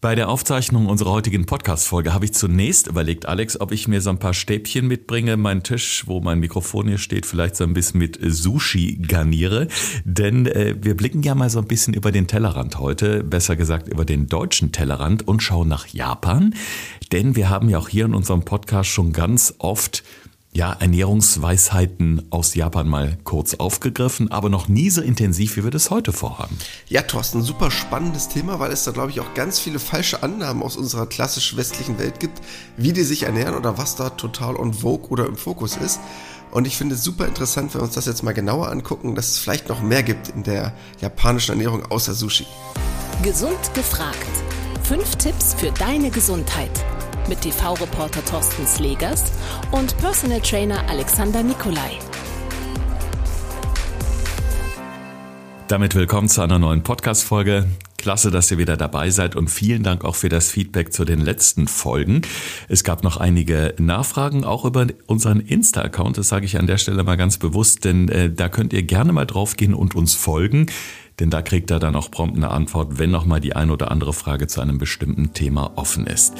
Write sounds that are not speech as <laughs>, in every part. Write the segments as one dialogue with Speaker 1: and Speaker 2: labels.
Speaker 1: Bei der Aufzeichnung unserer heutigen Podcast-Folge habe ich zunächst überlegt, Alex, ob ich mir so ein paar Stäbchen mitbringe, meinen Tisch, wo mein Mikrofon hier steht, vielleicht so ein bisschen mit Sushi garniere. Denn äh, wir blicken ja mal so ein bisschen über den Tellerrand heute, besser gesagt über den deutschen Tellerrand und schauen nach Japan. Denn wir haben ja auch hier in unserem Podcast schon ganz oft ja, Ernährungsweisheiten aus Japan mal kurz aufgegriffen, aber noch nie so intensiv, wie wir das heute vorhaben.
Speaker 2: Ja, Thorsten, super spannendes Thema, weil es da, glaube ich, auch ganz viele falsche Annahmen aus unserer klassisch westlichen Welt gibt, wie die sich ernähren oder was da total on vogue oder im Fokus ist. Und ich finde es super interessant, wenn wir uns das jetzt mal genauer angucken, dass es vielleicht noch mehr gibt in der japanischen Ernährung außer Sushi.
Speaker 3: Gesund gefragt. Fünf Tipps für deine Gesundheit mit TV-Reporter Thorsten Slegers und Personal Trainer Alexander Nikolai.
Speaker 1: Damit willkommen zu einer neuen Podcast-Folge. Klasse, dass ihr wieder dabei seid und vielen Dank auch für das Feedback zu den letzten Folgen. Es gab noch einige Nachfragen auch über unseren Insta-Account. Das sage ich an der Stelle mal ganz bewusst, denn äh, da könnt ihr gerne mal draufgehen und uns folgen. Denn da kriegt ihr dann auch prompt eine Antwort, wenn noch mal die ein oder andere Frage zu einem bestimmten Thema offen ist.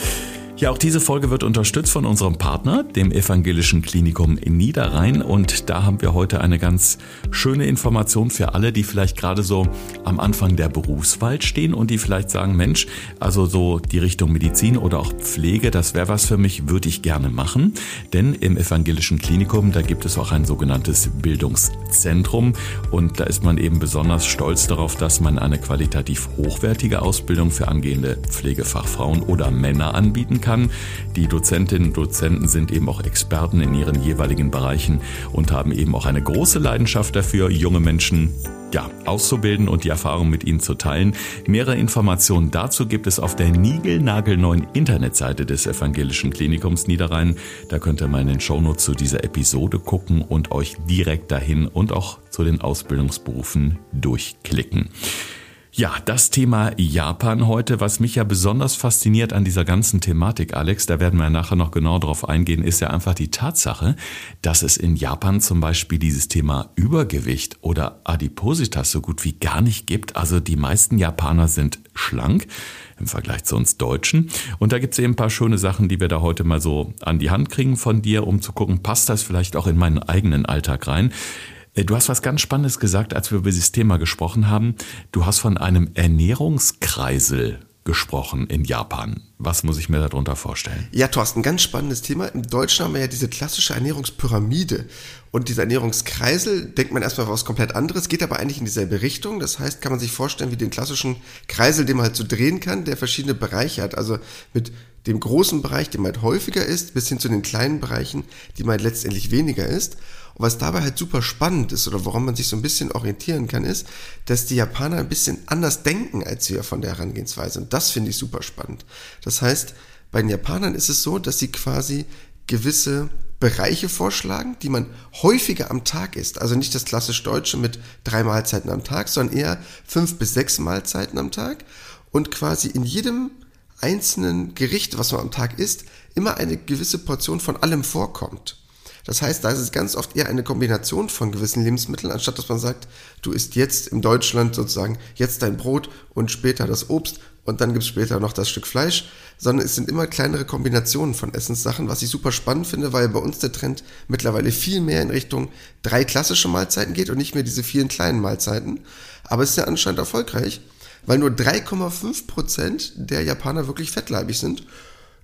Speaker 1: Ja, auch diese Folge wird unterstützt von unserem Partner, dem Evangelischen Klinikum in Niederrhein. Und da haben wir heute eine ganz schöne Information für alle, die vielleicht gerade so am Anfang der Berufswahl stehen und die vielleicht sagen, Mensch, also so die Richtung Medizin oder auch Pflege, das wäre was für mich, würde ich gerne machen. Denn im Evangelischen Klinikum, da gibt es auch ein sogenanntes Bildungszentrum. Und da ist man eben besonders stolz darauf, dass man eine qualitativ hochwertige Ausbildung für angehende Pflegefachfrauen oder Männer anbieten kann kann. Die Dozentinnen und Dozenten sind eben auch Experten in ihren jeweiligen Bereichen und haben eben auch eine große Leidenschaft dafür, junge Menschen ja, auszubilden und die Erfahrung mit ihnen zu teilen. Mehrere Informationen dazu gibt es auf der niegelnagelneuen Internetseite des Evangelischen Klinikums Niederrhein. Da könnt ihr mal in den Shownotes zu dieser Episode gucken und euch direkt dahin und auch zu den Ausbildungsberufen durchklicken. Ja, das Thema Japan heute, was mich ja besonders fasziniert an dieser ganzen Thematik, Alex, da werden wir nachher noch genau drauf eingehen, ist ja einfach die Tatsache, dass es in Japan zum Beispiel dieses Thema Übergewicht oder Adipositas so gut wie gar nicht gibt. Also die meisten Japaner sind schlank im Vergleich zu uns Deutschen. Und da gibt es eben ein paar schöne Sachen, die wir da heute mal so an die Hand kriegen von dir, um zu gucken, passt das vielleicht auch in meinen eigenen Alltag rein. Äh, du hast was ganz Spannendes gesagt, als wir über dieses Thema gesprochen haben. Du hast von einem Ernährungskreisel gesprochen in Japan. Was muss ich mir darunter vorstellen?
Speaker 2: Ja, Thorsten, ganz spannendes Thema. Im Deutschen haben wir ja diese klassische Ernährungspyramide. Und dieser Ernährungskreisel denkt man erstmal was komplett anderes, geht aber eigentlich in dieselbe Richtung. Das heißt, kann man sich vorstellen wie den klassischen Kreisel, den man halt so drehen kann, der verschiedene Bereiche hat. Also mit dem großen Bereich, der halt häufiger ist, bis hin zu den kleinen Bereichen, die man halt letztendlich weniger ist. Und was dabei halt super spannend ist oder woran man sich so ein bisschen orientieren kann, ist, dass die Japaner ein bisschen anders denken als wir von der Herangehensweise. Und das finde ich super spannend. Das heißt, bei den Japanern ist es so, dass sie quasi gewisse Bereiche vorschlagen, die man häufiger am Tag isst. Also nicht das klassisch Deutsche mit drei Mahlzeiten am Tag, sondern eher fünf bis sechs Mahlzeiten am Tag und quasi in jedem einzelnen Gericht, was man am Tag isst, immer eine gewisse Portion von allem vorkommt. Das heißt, da ist es ganz oft eher eine Kombination von gewissen Lebensmitteln, anstatt dass man sagt, du isst jetzt in Deutschland sozusagen jetzt dein Brot und später das Obst und dann gibt es später noch das Stück Fleisch, sondern es sind immer kleinere Kombinationen von Essenssachen, was ich super spannend finde, weil bei uns der Trend mittlerweile viel mehr in Richtung drei klassische Mahlzeiten geht und nicht mehr diese vielen kleinen Mahlzeiten. Aber es ist ja anscheinend erfolgreich, weil nur 3,5 Prozent der Japaner wirklich fettleibig sind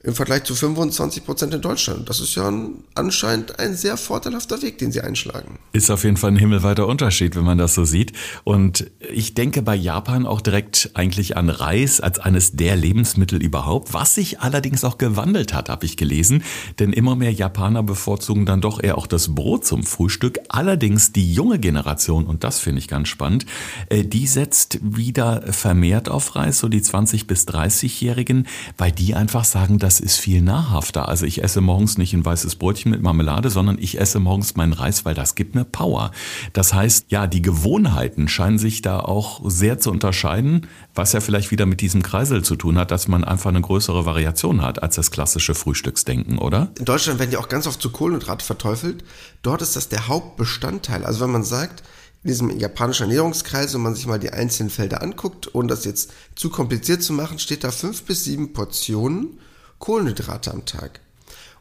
Speaker 2: im Vergleich zu 25 Prozent in Deutschland. Das ist ja ein, anscheinend ein sehr vorteilhafter Weg, den sie einschlagen.
Speaker 1: Ist auf jeden Fall ein himmelweiter Unterschied, wenn man das so sieht. Und ich denke bei Japan auch direkt eigentlich an Reis als eines der Lebensmittel überhaupt, was sich allerdings auch gewandelt hat, habe ich gelesen. Denn immer mehr Japaner bevorzugen dann doch eher auch das Brot zum Frühstück. Allerdings die junge Generation, und das finde ich ganz spannend, äh, die setzt wieder vermehrt auf Reis, so die 20- bis 30-Jährigen, weil die einfach sagen, dass das ist viel nahrhafter. Also ich esse morgens nicht ein weißes Brötchen mit Marmelade, sondern ich esse morgens meinen Reis, weil das gibt mir Power. Das heißt, ja, die Gewohnheiten scheinen sich da auch sehr zu unterscheiden, was ja vielleicht wieder mit diesem Kreisel zu tun hat, dass man einfach eine größere Variation hat als das klassische Frühstücksdenken, oder?
Speaker 2: In Deutschland werden ja auch ganz oft zu Kohlenhydrate verteufelt. Dort ist das der Hauptbestandteil. Also wenn man sagt, in diesem japanischen Ernährungskreis, wenn man sich mal die einzelnen Felder anguckt, ohne das jetzt zu kompliziert zu machen, steht da fünf bis sieben Portionen Kohlenhydrate am Tag.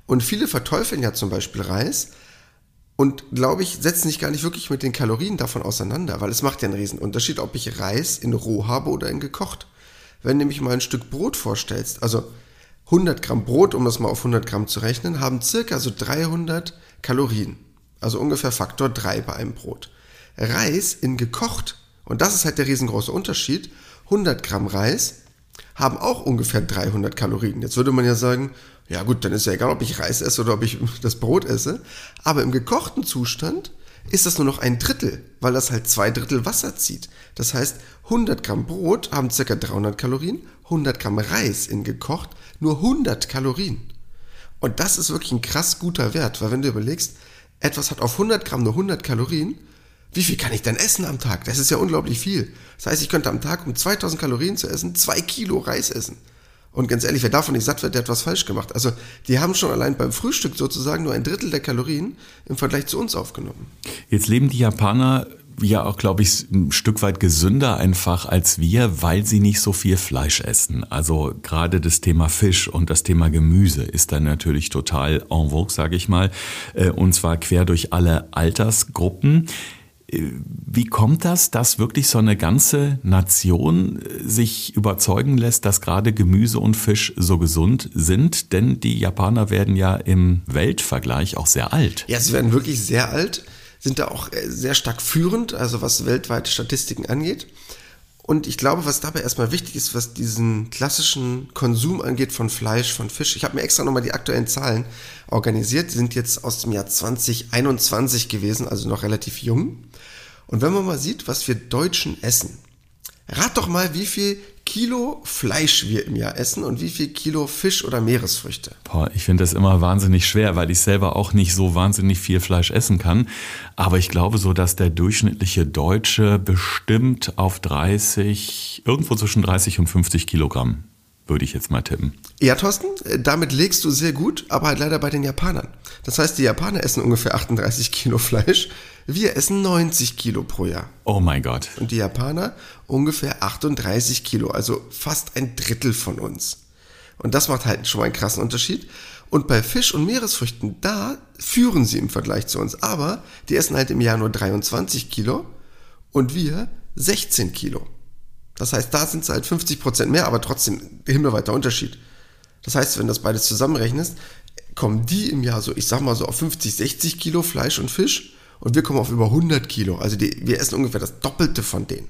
Speaker 2: Und viele verteufeln ja zum Beispiel Reis und glaube ich, setzen sich gar nicht wirklich mit den Kalorien davon auseinander, weil es macht ja einen riesen Unterschied, ob ich Reis in roh habe oder in gekocht. Wenn du nämlich mal ein Stück Brot vorstellst, also 100 Gramm Brot, um das mal auf 100 Gramm zu rechnen, haben circa so 300 Kalorien. Also ungefähr Faktor 3 bei einem Brot. Reis in gekocht, und das ist halt der riesengroße Unterschied, 100 Gramm Reis haben auch ungefähr 300 Kalorien. Jetzt würde man ja sagen, ja gut, dann ist ja egal, ob ich Reis esse oder ob ich <laughs> das Brot esse. Aber im gekochten Zustand ist das nur noch ein Drittel, weil das halt zwei Drittel Wasser zieht. Das heißt, 100 Gramm Brot haben ca. 300 Kalorien, 100 Gramm Reis in gekocht nur 100 Kalorien. Und das ist wirklich ein krass guter Wert, weil wenn du überlegst, etwas hat auf 100 Gramm nur 100 Kalorien, wie viel kann ich denn essen am Tag? Das ist ja unglaublich viel. Das heißt, ich könnte am Tag, um 2000 Kalorien zu essen, zwei Kilo Reis essen. Und ganz ehrlich, wer davon nicht satt wird, der hat was falsch gemacht. Also die haben schon allein beim Frühstück sozusagen nur ein Drittel der Kalorien im Vergleich zu uns aufgenommen.
Speaker 1: Jetzt leben die Japaner ja auch, glaube ich, ein Stück weit gesünder einfach als wir, weil sie nicht so viel Fleisch essen. Also gerade das Thema Fisch und das Thema Gemüse ist dann natürlich total en vogue, sage ich mal, äh, und zwar quer durch alle Altersgruppen. Wie kommt das, dass wirklich so eine ganze Nation äh, sich überzeugen lässt, dass gerade Gemüse und Fisch so gesund sind? Denn die Japaner werden ja im Weltvergleich auch sehr alt.
Speaker 2: Ja, sie werden wirklich sehr alt, sind da auch äh, sehr stark führend, also was weltweite Statistiken angeht. Und ich glaube, was dabei erstmal wichtig ist, was diesen klassischen Konsum angeht von Fleisch, von Fisch. Ich habe mir extra nochmal die aktuellen Zahlen organisiert. Die sind jetzt aus dem Jahr 2021 gewesen, also noch relativ jung. Und wenn man mal sieht, was wir Deutschen essen, rat doch mal, wie viel Kilo Fleisch wir im Jahr essen und wie viel Kilo Fisch oder Meeresfrüchte.
Speaker 1: Boah, ich finde das immer wahnsinnig schwer, weil ich selber auch nicht so wahnsinnig viel Fleisch essen kann. Aber ich glaube so, dass der durchschnittliche Deutsche bestimmt auf 30, irgendwo zwischen 30 und 50 Kilogramm würde ich jetzt mal tippen.
Speaker 2: Ja, Thorsten, damit legst du sehr gut, aber halt leider bei den Japanern. Das heißt, die Japaner essen ungefähr 38 Kilo Fleisch, wir essen 90 Kilo pro Jahr.
Speaker 1: Oh mein Gott.
Speaker 2: Und die Japaner ungefähr 38 Kilo, also fast ein Drittel von uns. Und das macht halt schon mal einen krassen Unterschied. Und bei Fisch und Meeresfrüchten, da führen sie im Vergleich zu uns. Aber die essen halt im Jahr nur 23 Kilo und wir 16 Kilo. Das heißt, da sind es halt 50 Prozent mehr, aber trotzdem himmelweiter Unterschied. Das heißt, wenn das beides zusammenrechnest, kommen die im Jahr so, ich sag mal so auf 50, 60 Kilo Fleisch und Fisch und wir kommen auf über 100 Kilo. Also die, wir essen ungefähr das Doppelte von denen.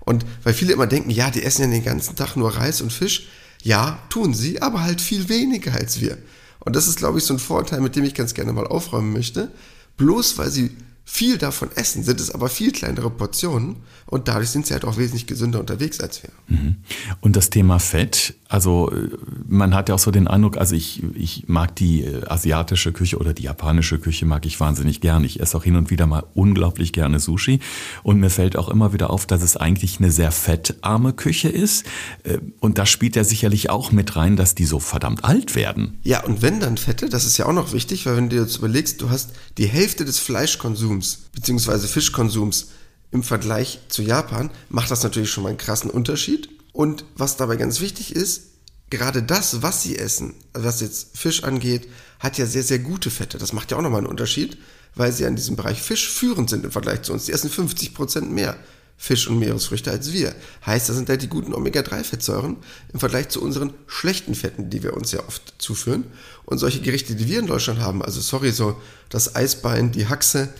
Speaker 2: Und weil viele immer denken, ja, die essen ja den ganzen Tag nur Reis und Fisch. Ja, tun sie, aber halt viel weniger als wir. Und das ist, glaube ich, so ein Vorteil, mit dem ich ganz gerne mal aufräumen möchte. Bloß weil sie viel davon essen, sind es aber viel kleinere Portionen und dadurch sind sie halt auch wesentlich gesünder unterwegs als wir.
Speaker 1: Mhm. Und das Thema Fett, also äh, man hat ja auch so den Eindruck, also ich, ich mag die äh, asiatische Küche oder die japanische Küche mag ich wahnsinnig gern. Ich esse auch hin und wieder mal unglaublich gerne Sushi und mir fällt auch immer wieder auf, dass es eigentlich eine sehr fettarme Küche ist äh, und da spielt ja sicherlich auch mit rein, dass die so verdammt alt werden.
Speaker 2: Ja, und wenn dann Fette, das ist ja auch noch wichtig, weil wenn du dir jetzt überlegst, du hast die Hälfte des Fleischkonsums Konsums bzw. Fischkonsums im Vergleich zu Japan macht das natürlich schon mal einen krassen Unterschied. Und was dabei ganz wichtig ist, gerade das, was sie essen, also was jetzt Fisch angeht, hat ja sehr, sehr gute Fette. Das macht ja auch nochmal einen Unterschied, weil sie an diesem Bereich Fisch führend sind im Vergleich zu uns. Die essen 50 Prozent mehr Fisch und Meeresfrüchte als wir. Heißt, das sind halt die guten Omega-3-Fettsäuren im Vergleich zu unseren schlechten Fetten, die wir uns ja oft zuführen. Und solche Gerichte, die wir in Deutschland haben, also sorry, so das Eisbein, die Haxe,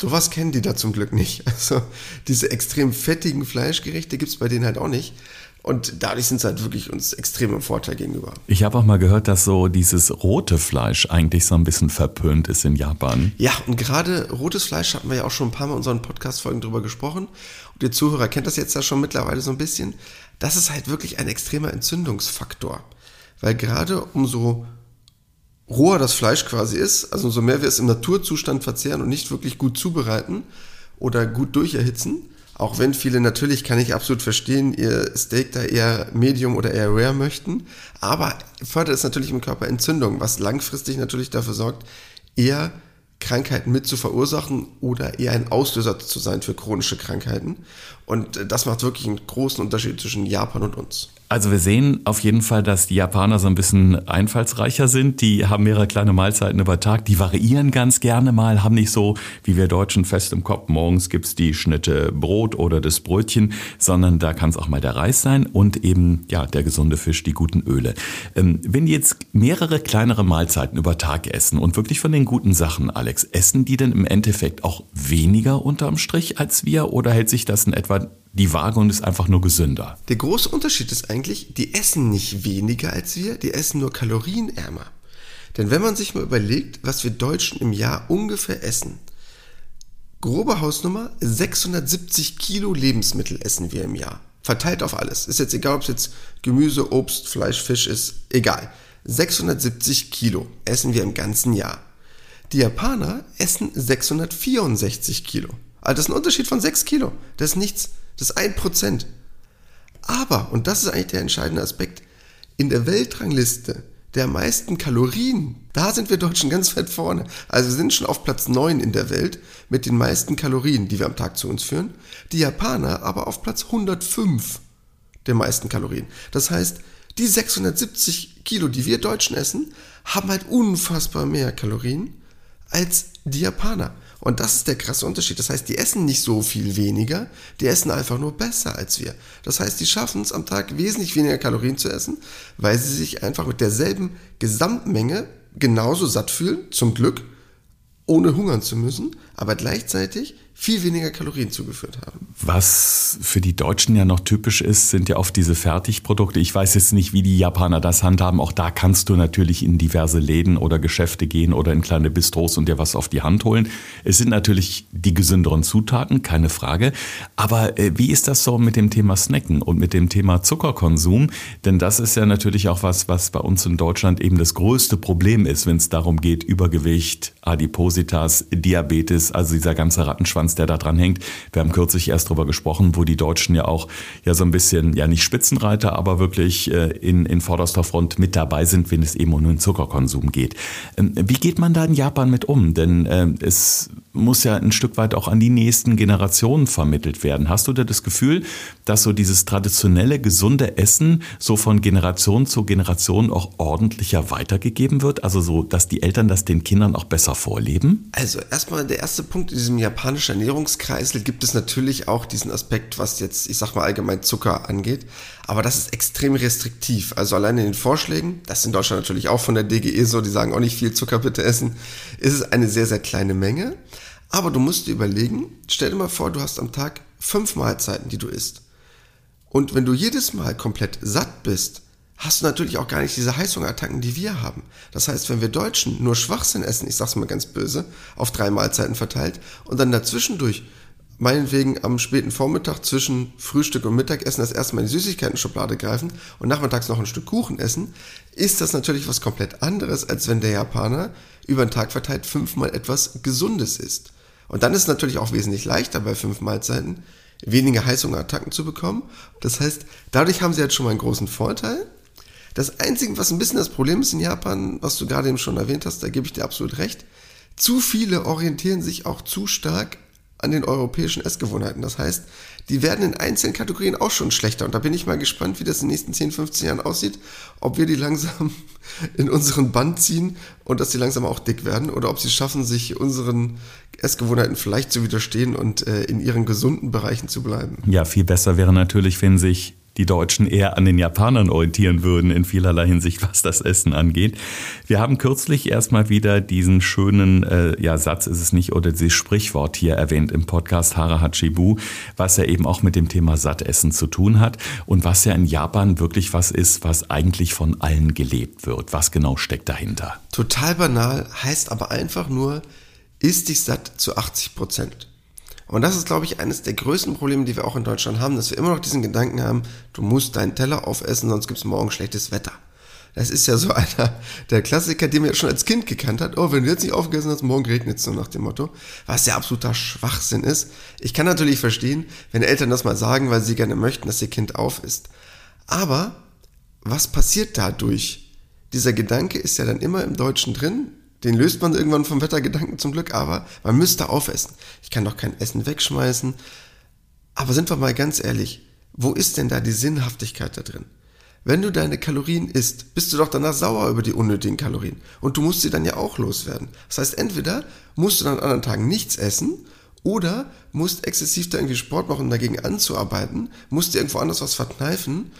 Speaker 2: Sowas kennen die da zum Glück nicht. <laughs> Also diese extrem fettigen Fleischgerichte gibt es bei denen halt auch nicht. Und dadurch sind sie halt wirklich uns extrem im Vorteil gegenüber.
Speaker 1: Ich habe auch mal gehört, dass so dieses rote Fleisch eigentlich so ein bisschen verpönt ist in Japan.
Speaker 2: Ja, und gerade rotes Fleisch hatten wir ja auch schon ein paar Mal in unseren Podcast-Folgen drüber gesprochen. Und der Zuhörer kennt das jetzt ja schon mittlerweile so ein bisschen. Das ist halt wirklich ein extremer Entzündungsfaktor. Weil gerade umso roher das Fleisch quasi ist, also umso mehr wir es im Naturzustand verzehren und nicht wirklich gut zubereiten oder gut durcherhitzen, auch wenn viele natürlich, kann ich absolut verstehen, ihr Steak da eher Medium oder eher Rare möchten, aber fördert es natürlich im Körper Entzündung, was langfristig natürlich dafür sorgt, eher Krankheiten mit zu verursachen oder eher ein Auslöser zu sein für chronische Krankheiten. Und äh, das macht wirklich einen großen Unterschied zwischen Japan und uns.
Speaker 1: Also wir sehen auf jeden Fall, dass die Japaner so ein bisschen einfallsreicher sind. Die haben mehrere kleine Mahlzeiten über Tag. Die variieren ganz gerne mal, haben nicht so wie wir Deutschen fest im Kopf, morgens gibt's die Schnitte Brot oder das Brötchen, sondern da kann es auch mal der Reis sein und eben ja der gesunde Fisch, die guten Öle. Ähm, wenn die jetzt mehrere kleinere Mahlzeiten über Tag essen und wirklich von den guten Sachen, Alex, essen die denn im Endeffekt auch weniger unterm Strich als wir oder hält sich das in etwa die Waage und ist einfach nur gesünder.
Speaker 2: Der große Unterschied ist eigentlich, die essen nicht weniger als wir, die essen nur kalorienärmer. Denn wenn man sich mal überlegt, was wir Deutschen im Jahr ungefähr essen, grobe Hausnummer, 670 Kilo Lebensmittel essen wir im Jahr. Verteilt auf alles. Ist jetzt egal, ob es jetzt Gemüse, Obst, Fleisch, Fisch ist, egal. 670 Kilo essen wir im ganzen Jahr. Die Japaner essen 664 Kilo. Also das ist ein Unterschied von 6 Kilo. Das ist nichts. Das ist ein Prozent. Aber, und das ist eigentlich der entscheidende Aspekt, in der Weltrangliste der meisten Kalorien, da sind wir Deutschen ganz weit vorne. Also wir sind schon auf Platz 9 in der Welt mit den meisten Kalorien, die wir am Tag zu uns führen. Die Japaner aber auf Platz 105 der meisten Kalorien. Das heißt, die 670 Kilo, die wir Deutschen essen, haben halt unfassbar mehr Kalorien als die Japaner. Und das ist der krasse Unterschied. Das heißt, die essen nicht so viel weniger, die essen einfach nur besser als wir. Das heißt, die schaffen es am Tag wesentlich weniger Kalorien zu essen, weil sie sich einfach mit derselben Gesamtmenge genauso satt fühlen, zum Glück, ohne hungern zu müssen, aber gleichzeitig viel weniger Kalorien zugeführt haben.
Speaker 1: Was für die Deutschen ja noch typisch ist, sind ja oft diese Fertigprodukte. Ich weiß jetzt nicht, wie die Japaner das handhaben. Auch da kannst du natürlich in diverse Läden oder Geschäfte gehen oder in kleine Bistros und dir was auf die Hand holen. Es sind natürlich die gesünderen Zutaten, keine Frage. Aber äh, wie ist das so mit dem Thema Snacken und mit dem Thema Zuckerkonsum? Denn das ist ja natürlich auch was, was bei uns in Deutschland eben das größte Problem ist, wenn es darum geht, Übergewicht, Adipositas, Diabetes, also dieser ganze Rattenschwanz Rattenschwanz, der da dran hängt. Wir haben kürzlich erst darüber gesprochen, wo die Deutschen ja auch ja so ein bisschen, ja nicht Spitzenreiter, aber wirklich äh, in, in vorderster Front mit dabei sind, wenn es eben um den Zuckerkonsum geht. Ähm, wie geht man da in Japan mit um? Denn äh, es muss ja ein Stück weit auch an die nächsten Generationen vermittelt werden. Hast du da das Gefühl, dass so dieses traditionelle, gesunde Essen so von Generation zu Generation auch ordentlicher weitergegeben wird? Also so, dass die Eltern das den Kindern auch besser vorleben?
Speaker 2: Also erstmal der erste Punkt in diesem japanischen Ernährungskreisel gibt es natürlich auch diesen Aspekt, was jetzt, ich sag mal allgemein Zucker angeht. Aber das ist extrem restriktiv. Also allein in den Vorschlägen, das ist in Deutschland natürlich auch von der DGE so, die sagen auch nicht viel Zucker bitte essen, ist es eine sehr, sehr kleine Menge. Aber du musst dir überlegen, stell dir mal vor, du hast am Tag fünf Mahlzeiten, die du isst. Und wenn du jedes Mal komplett satt bist, hast du natürlich auch gar nicht diese Heißhungerattacken, die wir haben. Das heißt, wenn wir Deutschen nur Schwachsinn essen, ich sag's mal ganz böse, auf drei Mahlzeiten verteilt und dann dazwischendurch meinetwegen am späten Vormittag zwischen Frühstück und Mittagessen das erste Mal in die Süßigkeiten-Schublade greifen und nachmittags noch ein Stück Kuchen essen, ist das natürlich was komplett anderes, als wenn der Japaner über den Tag verteilt fünfmal etwas Gesundes isst. Und dann ist es natürlich auch wesentlich leichter bei fünf Mahlzeiten weniger Heißhungerattacken zu bekommen. Das heißt, dadurch haben sie jetzt schon mal einen großen Vorteil. Das Einzige, was ein bisschen das Problem ist in Japan, was du gerade eben schon erwähnt hast, da gebe ich dir absolut recht, zu viele orientieren sich auch zu stark an den europäischen Essgewohnheiten. Das heißt, die werden in einzelnen Kategorien auch schon schlechter. Und da bin ich mal gespannt, wie das in den nächsten 10, 15 Jahren aussieht. Ob wir die langsam <laughs> in unseren Band ziehen und dass sie langsam auch dick werden oder ob sie schaffen, sich unseren Essgewohnheiten vielleicht zu widerstehen und äh, in ihren gesunden Bereichen zu bleiben.
Speaker 1: Ja, viel besser wäre natürlich, wenn sich die Deutschen eher an den Japanern orientieren würden in vielerlei Hinsicht, was das Essen angeht. Wir haben kürzlich erstmal wieder diesen schönen äh, ja, Satz ist es nicht oder dieses Sprichwort hier erwähnt im Podcast Hara Hachibu, was ja eben auch mit dem Thema Sattessen zu tun hat und was ja in Japan wirklich was ist, was eigentlich von allen gelebt wird. Was genau steckt dahinter?
Speaker 2: Total banal, heißt aber einfach nur, isst dich satt zu 80 Prozent. Und das ist, glaube ich, eines der größten Probleme, die wir auch in Deutschland haben, dass wir immer noch diesen Gedanken haben, du musst deinen Teller aufessen, sonst gibt es morgen schlechtes Wetter. Das ist ja so <laughs> einer der Klassiker, den man ja schon als Kind gekannt hat. Oh, wenn du jetzt nicht aufgegessen hast, morgen regnet es so nach dem Motto. Was ja absoluter Schwachsinn ist. Ich kann natürlich verstehen, wenn Eltern das mal sagen, weil sie gerne möchten, dass ihr Kind auf ist. Aber was passiert dadurch? Dieser Gedanke ist ja dann immer im Deutschen drin, Den löst man irgendwann vom Wettergedanken zum Glück, aber man müsste aufessen. Ich kann doch kein Essen wegschmeißen. Aber sind wir mal ganz ehrlich, wo ist denn da die Sinnhaftigkeit da drin? Wenn du deine Kalorien isst, bist du doch danach sauer über die unnötigen Kalorien. Und du musst sie dann ja auch loswerden. Das heißt, entweder musst du dann an anderen Tagen nichts essen oder musst exzessiv da irgendwie Sport machen, dagegen anzuarbeiten, musst dir irgendwo anders was verkneifen,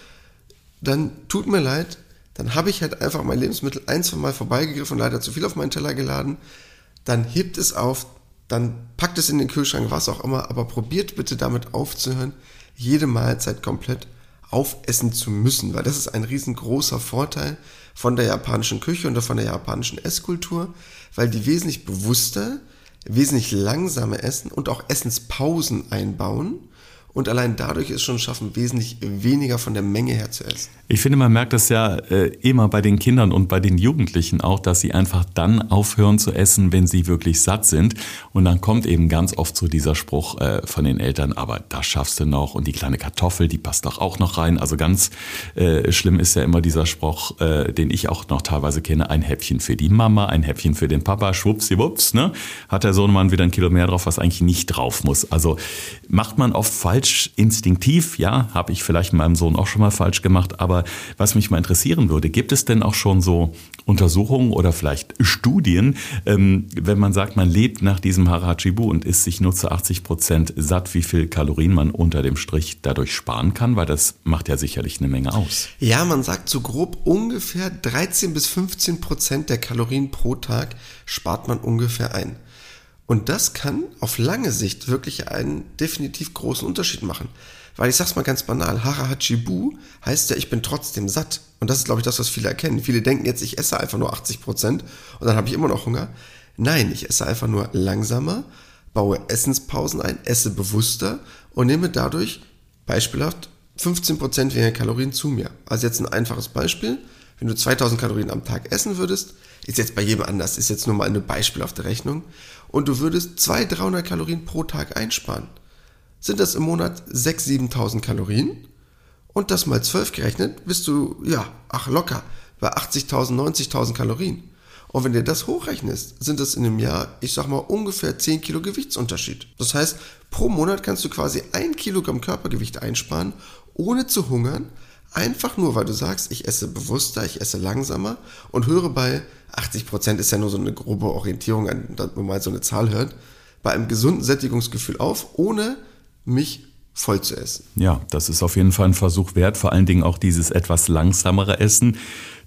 Speaker 2: dann tut mir leid, dann habe ich halt einfach mein Lebensmittel ein, zwei Mal vorbeigegriffen leider zu viel auf meinen Teller geladen. Dann hebt es auf, dann packt es in den Kühlschrank, was auch immer, aber probiert bitte damit aufzuhören, jede Mahlzeit komplett aufessen zu müssen, weil das ist ein riesengroßer Vorteil von der japanischen Küche und von der japanischen Esskultur, weil die wesentlich bewusster, wesentlich langsamer essen und auch Essenspausen einbauen und allein dadurch es schon schaffen, wesentlich weniger von der Menge her zu essen.
Speaker 1: Ich finde, man merkt das ja äh, immer bei den Kindern und bei den Jugendlichen auch, dass sie einfach dann aufhören zu essen, wenn sie wirklich satt sind. Und dann kommt eben ganz oft so dieser Spruch äh, von den Eltern, aber das schaffst du noch und die kleine Kartoffel, die passt doch auch noch rein. Also ganz äh, schlimm ist ja immer dieser Spruch, äh, den ich auch noch teilweise kenne, ein Häppchen für die Mama, ein Häppchen für den Papa, schwuppsiwupps, ne? Hat der Sohnemann wieder ein Kilo mehr drauf, was eigentlich nicht drauf muss. Also macht man oft falsch instinktiv, ja, habe ich vielleicht meinem Sohn auch schon mal falsch gemacht, aber was mich mal interessieren würde, gibt es denn auch schon so Untersuchungen oder vielleicht Studien, ähm, wenn man sagt, man lebt nach diesem Harachibu und isst sich nur zu 80 Prozent satt, wie viel Kalorien man unter dem Strich dadurch sparen kann? Weil das macht ja sicherlich eine Menge aus.
Speaker 2: Ja, man sagt so grob ungefähr 13 bis 15 Prozent der Kalorien pro Tag spart man ungefähr ein. Und das kann auf lange Sicht wirklich einen definitiv großen Unterschied machen. Weil ich sag's mal ganz banal, Harahachibu heißt ja, ich bin trotzdem satt. Und das ist, glaube ich, das, was viele erkennen. Viele denken jetzt, ich esse einfach nur 80 Prozent und dann habe ich immer noch Hunger. Nein, ich esse einfach nur langsamer, baue Essenspausen ein, esse bewusster und nehme dadurch beispielhaft 15 Prozent weniger Kalorien zu mir. Also jetzt ein einfaches Beispiel. Wenn du 2000 Kalorien am Tag essen würdest, ist jetzt bei jedem anders, ist jetzt nur mal eine beispielhafte Rechnung, und du würdest 200, 300 Kalorien pro Tag einsparen sind das im Monat 6.000, 7.000 Kalorien. Und das mal 12 gerechnet, bist du, ja, ach locker, bei 80.000, 90.000 Kalorien. Und wenn du das hochrechnest, sind das in einem Jahr, ich sag mal, ungefähr 10 Kilo Gewichtsunterschied. Das heißt, pro Monat kannst du quasi ein Kilogramm Körpergewicht einsparen, ohne zu hungern, einfach nur, weil du sagst, ich esse bewusster, ich esse langsamer und höre bei 80 Prozent ist ja nur so eine grobe Orientierung, dass man mal so eine Zahl hört, bei einem gesunden Sättigungsgefühl auf, ohne mich voll zu essen.
Speaker 1: Ja, das ist auf jeden Fall ein Versuch wert, vor allen Dingen auch dieses etwas langsamere Essen.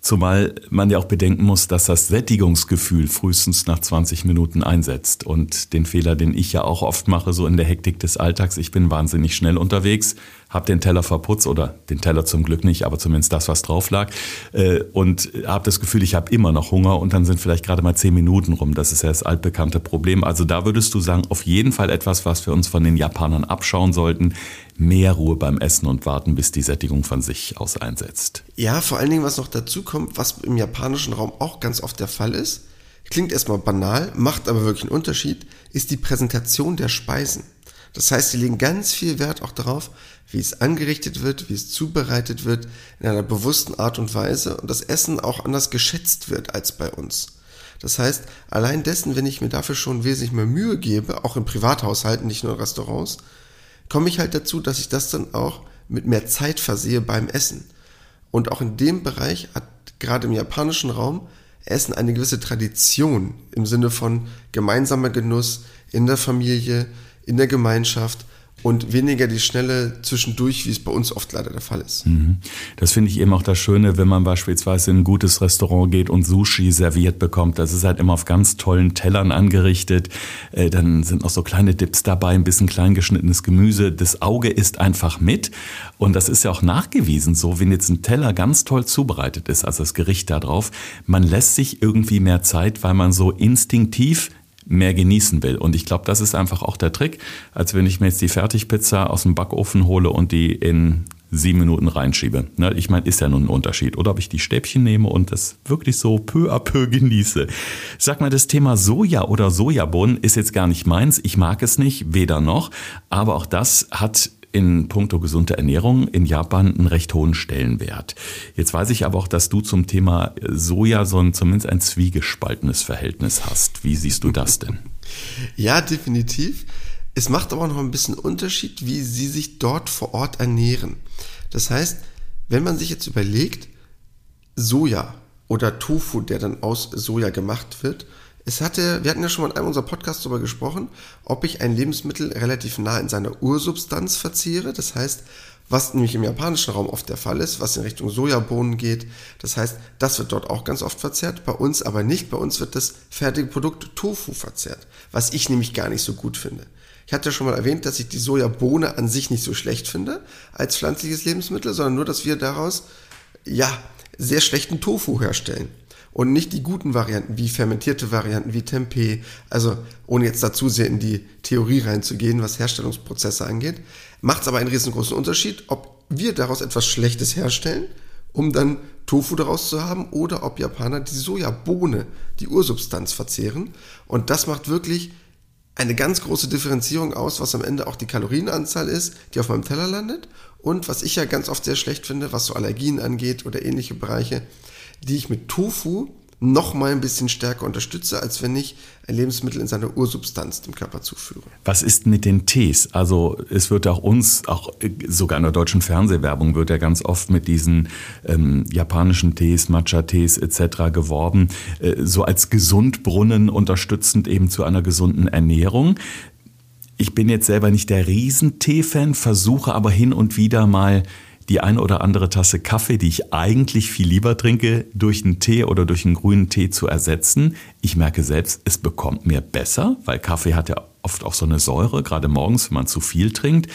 Speaker 1: Zumal man ja auch bedenken muss, dass das Sättigungsgefühl frühestens nach 20 Minuten einsetzt. Und den Fehler, den ich ja auch oft mache, so in der Hektik des Alltags, ich bin wahnsinnig schnell unterwegs, habe den Teller verputzt oder den Teller zum Glück nicht, aber zumindest das, was drauf lag äh, und habe das Gefühl, ich habe immer noch Hunger und dann sind vielleicht gerade mal zehn Minuten rum. Das ist ja das altbekannte Problem. Also da würdest du sagen, auf jeden Fall etwas, was wir uns von den Japanern abschauen sollten. Mehr Ruhe beim Essen und warten, bis die Sättigung von sich aus einsetzt.
Speaker 2: Ja, vor allen Dingen, was noch dazu kommt, was im japanischen Raum auch ganz oft der Fall ist, klingt erstmal banal, macht aber wirklich einen Unterschied, ist die Präsentation der Speisen. Das heißt, sie legen ganz viel Wert auch darauf, wie es angerichtet wird, wie es zubereitet wird, in einer bewussten Art und Weise und das Essen auch anders geschätzt wird als bei uns. Das heißt, allein dessen, wenn ich mir dafür schon wesentlich mehr Mühe gebe, auch in Privathaushalten, nicht nur in Restaurants, komme ich halt dazu, dass ich das dann auch mit mehr Zeit versehe beim Essen. Und auch in dem Bereich hat gerade im japanischen Raum Essen eine gewisse Tradition im Sinne von gemeinsamer Genuss in der Familie, in der Gemeinschaft und weniger die Schnelle zwischendurch, wie es bei uns oft leider der Fall ist. Mhm.
Speaker 1: Das finde ich eben auch das Schöne, wenn man beispielsweise in ein gutes Restaurant geht und Sushi serviert bekommt. Das ist halt immer auf ganz tollen Tellern angerichtet. Äh, dann sind noch so kleine Dips dabei, ein bisschen kleingeschnittenes Gemüse. Das Auge isst einfach mit. Und das ist ja auch nachgewiesen so, wenn jetzt ein Teller ganz toll zubereitet ist, also das Gericht da drauf, man lässt sich irgendwie mehr Zeit, weil man so instinktiv mehr genießen will. Und ich glaube, das ist einfach auch der Trick, als wenn ich mir jetzt die Fertigpizza aus dem Backofen hole und die in sieben Minuten reinschiebe. Ne, ich meine, ist ja nun ein Unterschied. Oder ob ich die Stäbchen nehme und das wirklich so peu à peu genieße. Sag mal, das Thema Soja oder Sojabohnen ist jetzt gar nicht meins. Ich mag es nicht, weder noch. Aber auch das hat in puncto gesunde Ernährung in Japan einen recht hohen Stellenwert. Jetzt weiß ich aber auch, dass du zum Thema Soja so ein, zumindest ein zwiegespaltenes Verhältnis hast. Wie siehst du das denn?
Speaker 2: Ja, definitiv. Es macht aber noch ein bisschen Unterschied, wie sie sich dort vor Ort ernähren. Das heißt, wenn man sich jetzt überlegt, Soja oder Tofu, der dann aus Soja gemacht wird, es hatte, wir hatten ja schon mal in einem unserer Podcasts darüber gesprochen, ob ich ein Lebensmittel relativ nah in seiner Ursubstanz verzehre. Das heißt, was nämlich im japanischen Raum oft der Fall ist, was in Richtung Sojabohnen geht. Das heißt, das wird dort auch ganz oft verzehrt, bei uns aber nicht. Bei uns wird das fertige Produkt Tofu verzehrt, was ich nämlich gar nicht so gut finde. Ich hatte ja schon mal erwähnt, dass ich die Sojabohne an sich nicht so schlecht finde als pflanzliches Lebensmittel, sondern nur, dass wir daraus, ja, sehr schlechten Tofu herstellen und nicht die guten Varianten wie fermentierte Varianten wie Tempeh. Also ohne jetzt dazu sehr in die Theorie reinzugehen, was Herstellungsprozesse angeht, macht es aber einen riesengroßen Unterschied, ob wir daraus etwas Schlechtes herstellen, um dann Tofu daraus zu haben, oder ob Japaner die Sojabohne, die Ursubstanz verzehren. Und das macht wirklich eine ganz große Differenzierung aus, was am Ende auch die Kalorienanzahl ist, die auf meinem Teller landet. Und was ich ja ganz oft sehr schlecht finde, was so Allergien angeht oder ähnliche Bereiche, die ich mit Tofu noch mal ein bisschen stärker unterstütze, als wenn ich ein Lebensmittel in seiner Ursubstanz dem Körper zuführe.
Speaker 1: Was ist mit den Tees? Also es wird auch uns, auch sogar in der deutschen Fernsehwerbung wird ja ganz oft mit diesen ähm, japanischen Tees, Matcha-Tees etc. geworben, äh, so als Gesundbrunnen unterstützend eben zu einer gesunden Ernährung. Ich bin jetzt selber nicht der Riesentee-Fan, versuche aber hin und wieder mal die eine oder andere Tasse Kaffee, die ich eigentlich viel lieber trinke, durch einen Tee oder durch einen grünen Tee zu ersetzen. Ich merke selbst, es bekommt mir besser, weil Kaffee hat ja oft auch so eine Säure, gerade morgens, wenn man zu viel trinkt.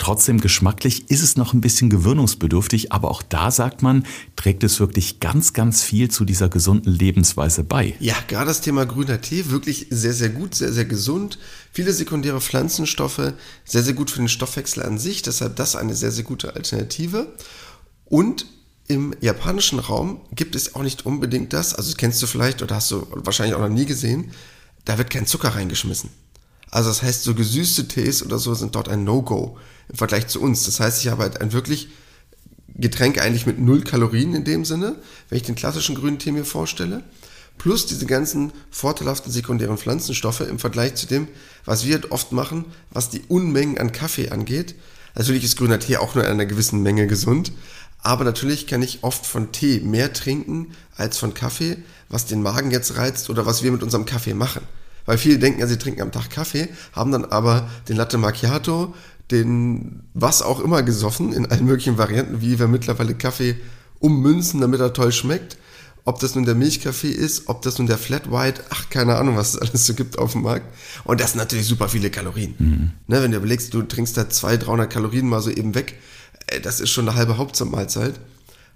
Speaker 1: Trotzdem geschmacklich ist es noch ein bisschen gewöhnungsbedürftig, aber auch da sagt man, trägt es wirklich ganz, ganz viel zu dieser gesunden Lebensweise bei.
Speaker 2: Ja, gerade das Thema grüner Tee, wirklich sehr, sehr gut, sehr, sehr gesund. Viele sekundäre Pflanzenstoffe, sehr, sehr gut für den Stoffwechsel an sich, deshalb das eine sehr, sehr gute Alternative. Und im japanischen Raum gibt es auch nicht unbedingt das, also das kennst du vielleicht oder hast du wahrscheinlich auch noch nie gesehen, da wird kein Zucker reingeschmissen. Also das heißt, so gesüßte Tees oder so sind dort ein No-Go im Vergleich zu uns. Das heißt, ich habe halt ein wirklich Getränk eigentlich mit null Kalorien in dem Sinne, wenn ich den klassischen grünen Tee mir vorstelle. Plus diese ganzen vorteilhaften sekundären Pflanzenstoffe im Vergleich zu dem, was wir oft machen, was die Unmengen an Kaffee angeht. Natürlich ist grüner Tee auch nur in einer gewissen Menge gesund, aber natürlich kann ich oft von Tee mehr trinken als von Kaffee, was den Magen jetzt reizt oder was wir mit unserem Kaffee machen. Weil viele denken ja, sie trinken am Tag Kaffee, haben dann aber den Latte Macchiato, den was auch immer gesoffen, in allen möglichen Varianten, wie wir mittlerweile Kaffee ummünzen, damit er toll schmeckt. Ob das nun der Milchkaffee ist, ob das nun der Flat White, ach, keine Ahnung, was es alles so gibt auf dem Markt. Und das sind natürlich super viele Kalorien. Mhm. Ne, wenn du überlegst, du trinkst da 200, 300 Kalorien mal so eben weg, äh, das ist schon eine halbe Hauptmahlzeit.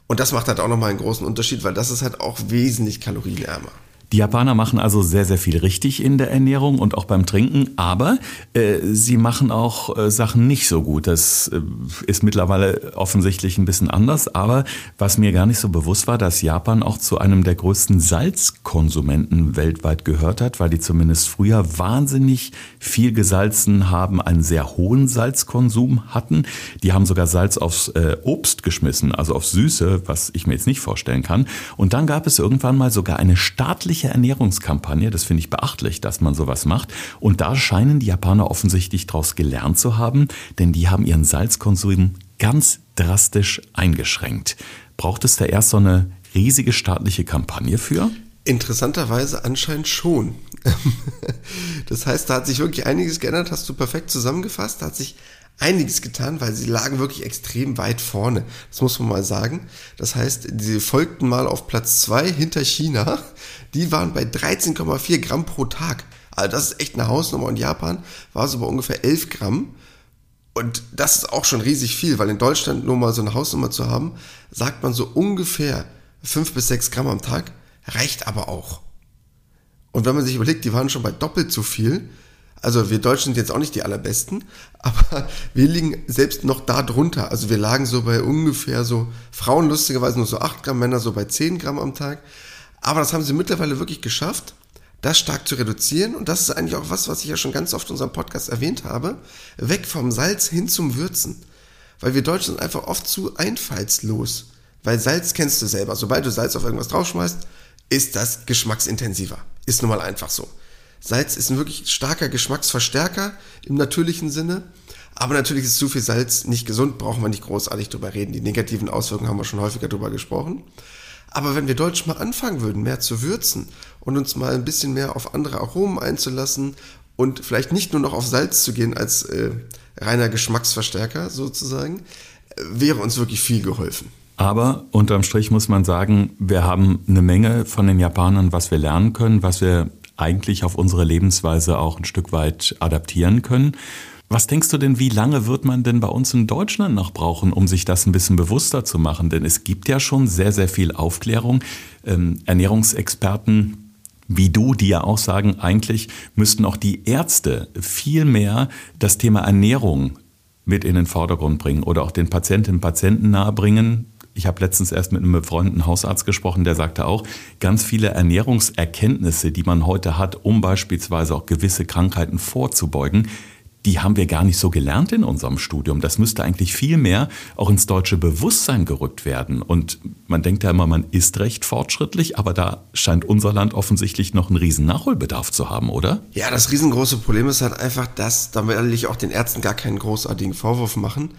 Speaker 2: Und das macht halt auch nochmal einen großen Unterschied, weil das ist halt auch wesentlich kalorienärmer.
Speaker 1: Die Japaner machen also sehr, sehr viel richtig in der Ernährung und auch beim Trinken, aber äh, sie machen auch äh, Sachen nicht so gut. Das äh, ist mittlerweile offensichtlich ein bisschen anders, aber was mir gar nicht so bewusst war, dass Japan auch zu einem der größten Salzkonsumenten weltweit gehört hat, weil die zumindest früher wahnsinnig viel gesalzen haben, einen sehr hohen Salzkonsum hatten. Die haben sogar Salz aufs äh, Obst geschmissen, also auf Süße, was ich mir jetzt nicht vorstellen kann. Und dann gab es irgendwann mal sogar eine staatliche staatliche Ernährungskampagne. Das finde ich beachtlich, dass man sowas macht. Und da scheinen die Japaner offensichtlich daraus gelernt zu haben, denn die haben ihren Salzkonsum ganz drastisch eingeschränkt. Braucht es da erst so eine riesige staatliche Kampagne für?
Speaker 2: Interessanterweise anscheinend schon. <laughs> das heißt, da hat sich wirklich einiges geändert, hast du perfekt zusammengefasst. Da hat sich einiges getan, weil sie lagen wirklich extrem weit vorne. Das muss man mal sagen. Das heißt, sie folgten mal auf Platz zwei hinter China. Die waren bei 13,4 Gramm pro Tag. Also das ist echt eine Hausnummer. Und Japan war so bei ungefähr 11 Gramm. Und das ist auch schon riesig viel, weil in Deutschland nur mal so eine Hausnummer zu haben, sagt man so ungefähr 5 bis 6 Gramm am Tag, reicht aber auch. Und wenn man sich überlegt, die waren schon bei doppelt so viel, also wir Deutschen sind jetzt auch nicht die allerbesten, <laughs> aber wir liegen selbst noch da drunter. Also wir lagen so bei ungefähr so, Frauen lustigerweise nur so 8 Gramm, Männer so bei 10 Gramm am Tag. Aber das haben sie mittlerweile wirklich geschafft, das stark zu reduzieren. Und das ist eigentlich auch was, was ich ja schon ganz oft in unserem Podcast erwähnt habe. Weg vom Salz hin zum Würzen. Weil wir Deutschen sind einfach oft zu einfallslos. Weil Salz kennst du selber. Sobald du Salz auf irgendwas draufschmeißt, ist das geschmacksintensiver. Ist nun mal einfach so. Salz ist ein wirklich starker Geschmacksverstärker im natürlichen Sinne. Aber natürlich ist zu viel Salz nicht gesund, brauchen wir nicht großartig drüber reden. Die negativen Auswirkungen haben wir schon häufiger drüber gesprochen. Aber wenn wir Deutsch mal anfangen würden, mehr zu würzen und uns mal ein bisschen mehr auf andere Aromen einzulassen und vielleicht nicht nur noch auf Salz zu gehen als äh, reiner Geschmacksverstärker sozusagen, äh, wäre uns wirklich viel geholfen.
Speaker 1: Aber unterm Strich muss man sagen, wir haben eine Menge von den Japanern, was wir lernen können, was wir eigentlich auf unsere Lebensweise auch ein Stück weit adaptieren können. Was denkst du denn, wie lange wird man denn bei uns in Deutschland noch brauchen, um sich das ein bisschen bewusster zu machen? Denn es gibt ja schon sehr, sehr viel Aufklärung. Ähm, Ernährungsexperten wie du, die ja auch sagen, eigentlich müssten auch die Ärzte viel mehr das Thema Ernährung mit in den Vordergrund bringen oder auch den Patientinnen und Patienten nahebringen. Ich habe letztens erst mit einem befreundeten Hausarzt gesprochen, der sagte auch, ganz viele Ernährungserkenntnisse, die man heute hat, um beispielsweise auch gewisse Krankheiten vorzubeugen, die haben wir gar nicht so gelernt in unserem Studium. Das müsste eigentlich viel mehr auch ins deutsche Bewusstsein gerückt werden. Und man denkt ja immer, man ist recht fortschrittlich, aber da scheint unser Land offensichtlich noch einen riesen Nachholbedarf zu haben, oder?
Speaker 2: Ja, das riesengroße Problem ist halt einfach, dass, da will ich auch den Ärzten gar keinen großartigen Vorwurf machen.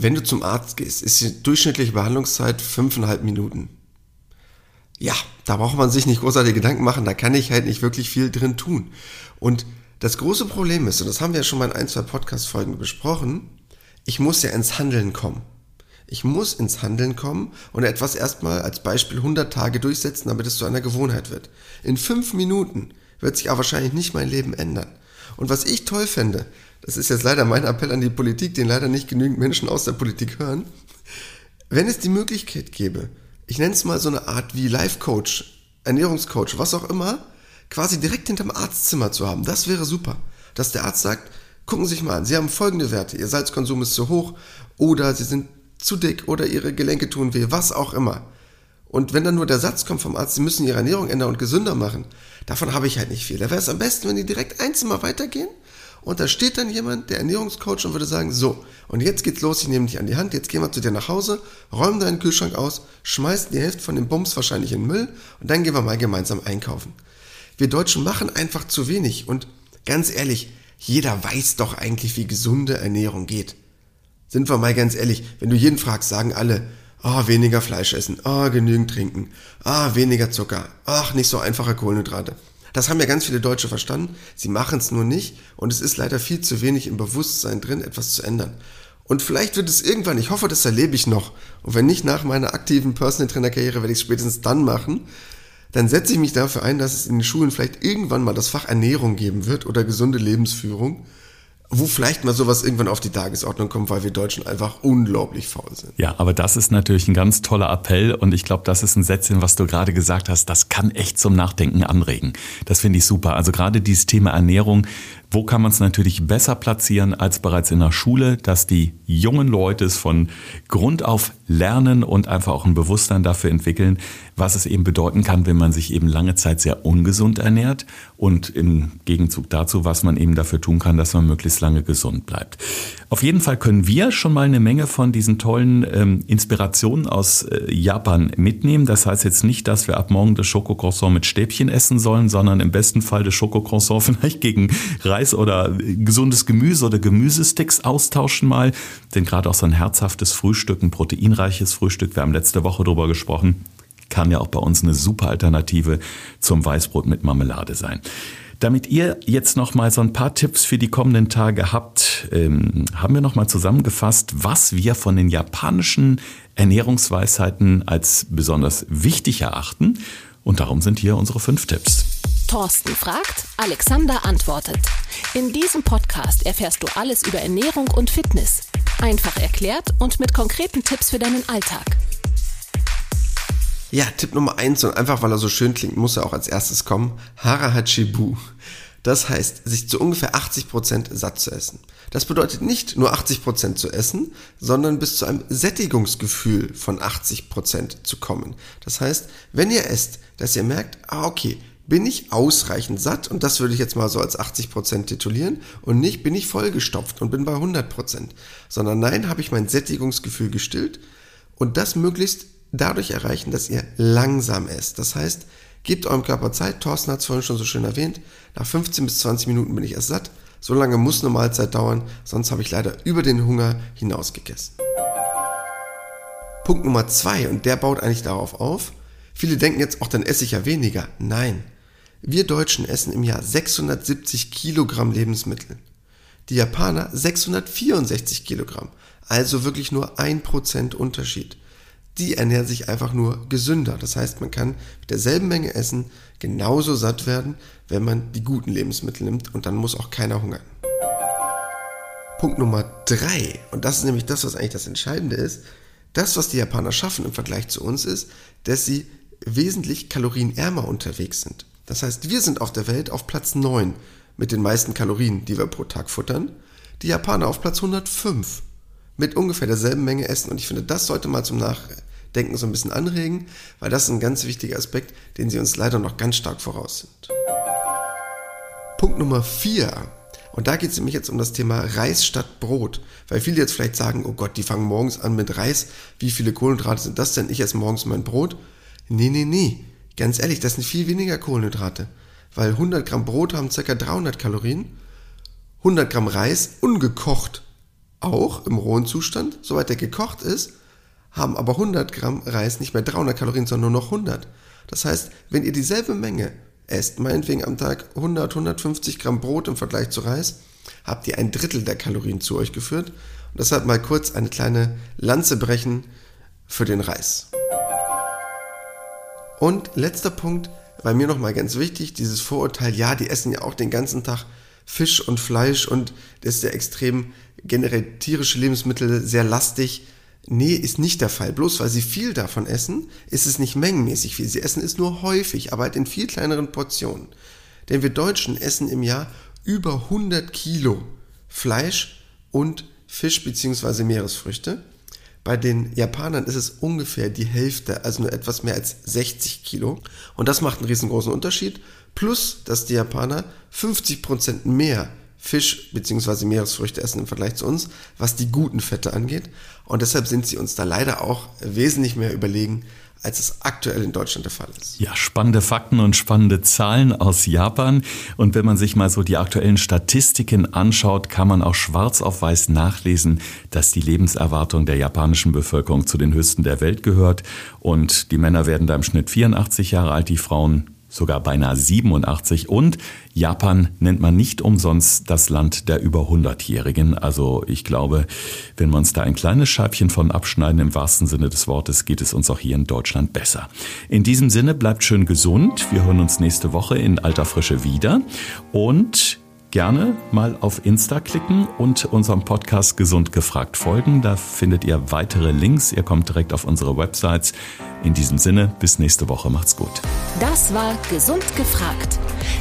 Speaker 2: Wenn du zum Arzt gehst, ist die durchschnittliche Behandlungszeit fünfeinhalb Minuten. Ja, da braucht man sich nicht großartige Gedanken machen, da kann ich halt nicht wirklich viel drin tun. Und das große Problem ist, und das haben wir ja schon mal in ein, zwei Podcast-Folgen besprochen, ich muss ja ins Handeln kommen. Ich muss ins Handeln kommen und etwas erstmal als Beispiel 100 Tage durchsetzen, damit es zu einer Gewohnheit wird. In fünf Minuten wird sich aber wahrscheinlich nicht mein Leben ändern. Und was ich toll fände, das ist jetzt leider mein Appell an die Politik, den leider nicht genügend Menschen aus der Politik hören, wenn es die Möglichkeit gäbe, ich nenne es mal so eine Art wie Life Coach, Ernährungscoach, was auch immer, quasi direkt hinterm Arztzimmer zu haben. Das wäre super. Dass der Arzt sagt, gucken Sie sich mal an, Sie haben folgende Werte, Ihr Salzkonsum ist zu hoch oder Sie sind zu dick oder Ihre Gelenke tun weh, was auch immer. Und wenn dann nur der Satz kommt vom Arzt, Sie müssen Ihre Ernährung ändern und gesünder machen, davon habe ich halt nicht viel. Da wäre es am besten, wenn die direkt ein Zimmer weitergehen und da steht dann jemand, der Ernährungscoach und würde sagen, so, und jetzt geht's los, ich nehme dich an die Hand, jetzt gehen wir zu dir nach Hause, räumen deinen Kühlschrank aus, schmeißen die Hälfte von dem Bums wahrscheinlich in den Müll und dann gehen wir mal gemeinsam einkaufen. Wir Deutschen machen einfach zu wenig und ganz ehrlich, jeder weiß doch eigentlich, wie gesunde Ernährung geht. Sind wir mal ganz ehrlich, wenn du jeden fragst, sagen alle, ah, oh, weniger Fleisch essen, ah, oh, genügend trinken, ah, oh, weniger Zucker, ach, nicht so einfache Kohlenhydrate. Das haben ja ganz viele Deutsche verstanden, sie machen es nur nicht. Und es ist leider viel zu wenig im Bewusstsein drin, etwas zu ändern. Und vielleicht wird es irgendwann, ich hoffe, das erlebe ich noch, und wenn nicht nach meiner aktiven Personal Trainer Karriere, werde ich es spätestens dann machen, dann setze ich mich dafür ein, dass es in den Schulen vielleicht irgendwann mal das Fach Ernährung geben wird oder gesunde Lebensführung wo vielleicht mal sowas irgendwann auf die Tagesordnung kommt, weil wir Deutschen einfach unglaublich faul sind.
Speaker 1: Ja, aber das ist natürlich ein ganz toller Appell und ich glaube, das ist ein Sätzchen, was du gerade gesagt hast, das kann echt zum Nachdenken anregen. Das finde ich super. Also gerade dieses Thema Ernährung, wo kann man es natürlich besser platzieren als bereits in der Schule, dass die jungen Leute es von Grund auf lernen und einfach auch ein Bewusstsein dafür entwickeln, was es eben bedeuten kann, wenn man sich eben lange Zeit sehr ungesund ernährt und im Gegenzug dazu, was man eben dafür tun kann, dass man möglichst lange gesund bleibt. Auf jeden Fall können wir schon mal eine Menge von diesen tollen ähm, Inspirationen aus äh, Japan mitnehmen. Das heißt jetzt nicht, dass wir ab morgen das Schokocroissant mit Stäbchen essen sollen, sondern im besten Fall das Schokocroissant <laughs> vielleicht gegen oder äh, gesundes Gemüse oder Gemüsesticks austauschen mal. Denn gerade auch so ein herzhaftes Frühstück, ein proteinreiches Frühstück, wir haben letzte Woche drüber gesprochen, kann ja auch bei uns eine super Alternative zum Weißbrot mit Marmelade sein. Damit ihr jetzt noch mal so ein paar Tipps für die kommenden Tage habt, ähm, haben wir noch mal zusammengefasst, was wir von den japanischen Ernährungsweisheiten als besonders wichtig erachten. Und darum sind hier unsere fünf Tipps.
Speaker 3: Thorsten fragt, Alexander antwortet. In diesem Podcast erfährst du alles über Ernährung und Fitness. Einfach erklärt und mit konkreten Tipps für deinen Alltag.
Speaker 2: Ja, Tipp Nummer eins und einfach weil er so schön klingt, muss er auch als erstes kommen. Harahachibu. Das heißt, sich zu ungefähr 80% satt zu essen. Das bedeutet nicht nur 80% zu essen, sondern bis zu einem Sättigungsgefühl von 80% zu kommen. Das heißt, wenn ihr esst, dass ihr merkt, ah okay, bin ich ausreichend satt und das würde ich jetzt mal so als 80% titulieren und nicht bin ich vollgestopft und bin bei 100%, sondern nein, habe ich mein Sättigungsgefühl gestillt und das möglichst dadurch erreichen, dass ihr langsam esst. Das heißt, gebt eurem Körper Zeit, Thorsten hat es vorhin schon so schön erwähnt, nach 15 bis 20 Minuten bin ich erst satt, so lange muss eine Mahlzeit dauern, sonst habe ich leider über den Hunger hinaus gegessen. Punkt Nummer zwei, und der baut eigentlich darauf auf, viele denken jetzt, auch dann esse ich ja weniger. Nein, wir Deutschen essen im Jahr 670 Kilogramm Lebensmittel. Die Japaner 664 Kilogramm. Also wirklich nur ein Prozent Unterschied. Die ernähren sich einfach nur gesünder. Das heißt, man kann mit derselben Menge essen genauso satt werden, wenn man die guten Lebensmittel nimmt und dann muss auch keiner hungern. Punkt Nummer drei und das ist nämlich das, was eigentlich das Entscheidende ist. Das, was die Japaner schaffen im Vergleich zu uns, ist, dass sie wesentlich kalorienärmer unterwegs sind. Das heißt, wir sind auf der Welt auf Platz 9 mit den meisten Kalorien, die wir pro Tag futtern. Die Japaner auf Platz 105 mit ungefähr derselben Menge Essen. Und ich finde, das sollte mal zum Nachdenken so ein bisschen anregen, weil das ist ein ganz wichtiger Aspekt, den sie uns leider noch ganz stark voraus sind. Punkt Nummer 4. Und da geht es nämlich jetzt um das Thema Reis statt Brot. Weil viele jetzt vielleicht sagen, oh Gott, die fangen morgens an mit Reis. Wie viele Kohlenhydrate sind das denn? Ich esse morgens mein Brot. Nee, nee, nee. Ganz ehrlich, das sind viel weniger Kohlenhydrate, weil 100 Gramm Brot haben ca. 300 Kalorien, 100 Gramm Reis ungekocht auch im rohen Zustand, soweit der gekocht ist, haben aber 100 Gramm Reis nicht mehr 300 Kalorien, sondern nur noch 100. Das heißt, wenn ihr dieselbe Menge esst, meinetwegen am Tag 100, 150 Gramm Brot im Vergleich zu Reis, habt ihr ein Drittel der Kalorien zu euch geführt. Und deshalb mal kurz eine kleine Lanze brechen für den Reis. Und letzter Punkt, bei mir nochmal ganz wichtig, dieses Vorurteil, ja, die essen ja auch den ganzen Tag Fisch und Fleisch und das ist ja extrem generell tierische Lebensmittel sehr lastig. Nee, ist nicht der Fall. Bloß weil sie viel davon essen, ist es nicht mengenmäßig viel. Sie essen es nur häufig, aber halt in viel kleineren Portionen. Denn wir Deutschen essen im Jahr über 100 Kilo Fleisch und Fisch bzw. Meeresfrüchte. Bei den Japanern ist es ungefähr die Hälfte, also nur etwas mehr als 60 Kilo. Und das macht einen riesengroßen Unterschied. Plus, dass die Japaner 50% mehr Fisch bzw. Meeresfrüchte essen im Vergleich zu uns, was die guten Fette angeht. Und deshalb sind sie uns da leider auch wesentlich mehr überlegen als es aktuell in Deutschland der Fall ist.
Speaker 1: Ja, spannende Fakten und spannende Zahlen aus Japan. Und wenn man sich mal so die aktuellen Statistiken anschaut, kann man auch schwarz auf weiß nachlesen, dass die Lebenserwartung der japanischen Bevölkerung zu den höchsten der Welt gehört. Und die Männer werden da im Schnitt 84 Jahre alt, die Frauen sogar beinahe 87 und Japan nennt man nicht umsonst das Land der über 100-Jährigen. Also ich glaube, wenn wir uns da ein kleines Scheibchen von abschneiden im wahrsten Sinne des Wortes, geht es uns auch hier in Deutschland besser. In diesem Sinne bleibt schön gesund. Wir hören uns nächste Woche in alter Frische wieder und gerne mal auf Insta klicken und unserem Podcast Gesund gefragt folgen. Da findet ihr weitere Links. Ihr kommt direkt auf unsere Websites. In diesem Sinne, bis nächste Woche. Macht's gut.
Speaker 3: Das war Gesund gefragt.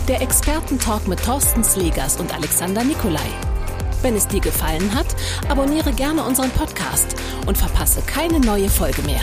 Speaker 3: Der Expertentalk mit Thorsten Slegers und Alexander Nikolai. Wenn es dir gefallen hat, abonniere gerne unseren Podcast und verpasse keine neue Folge mehr.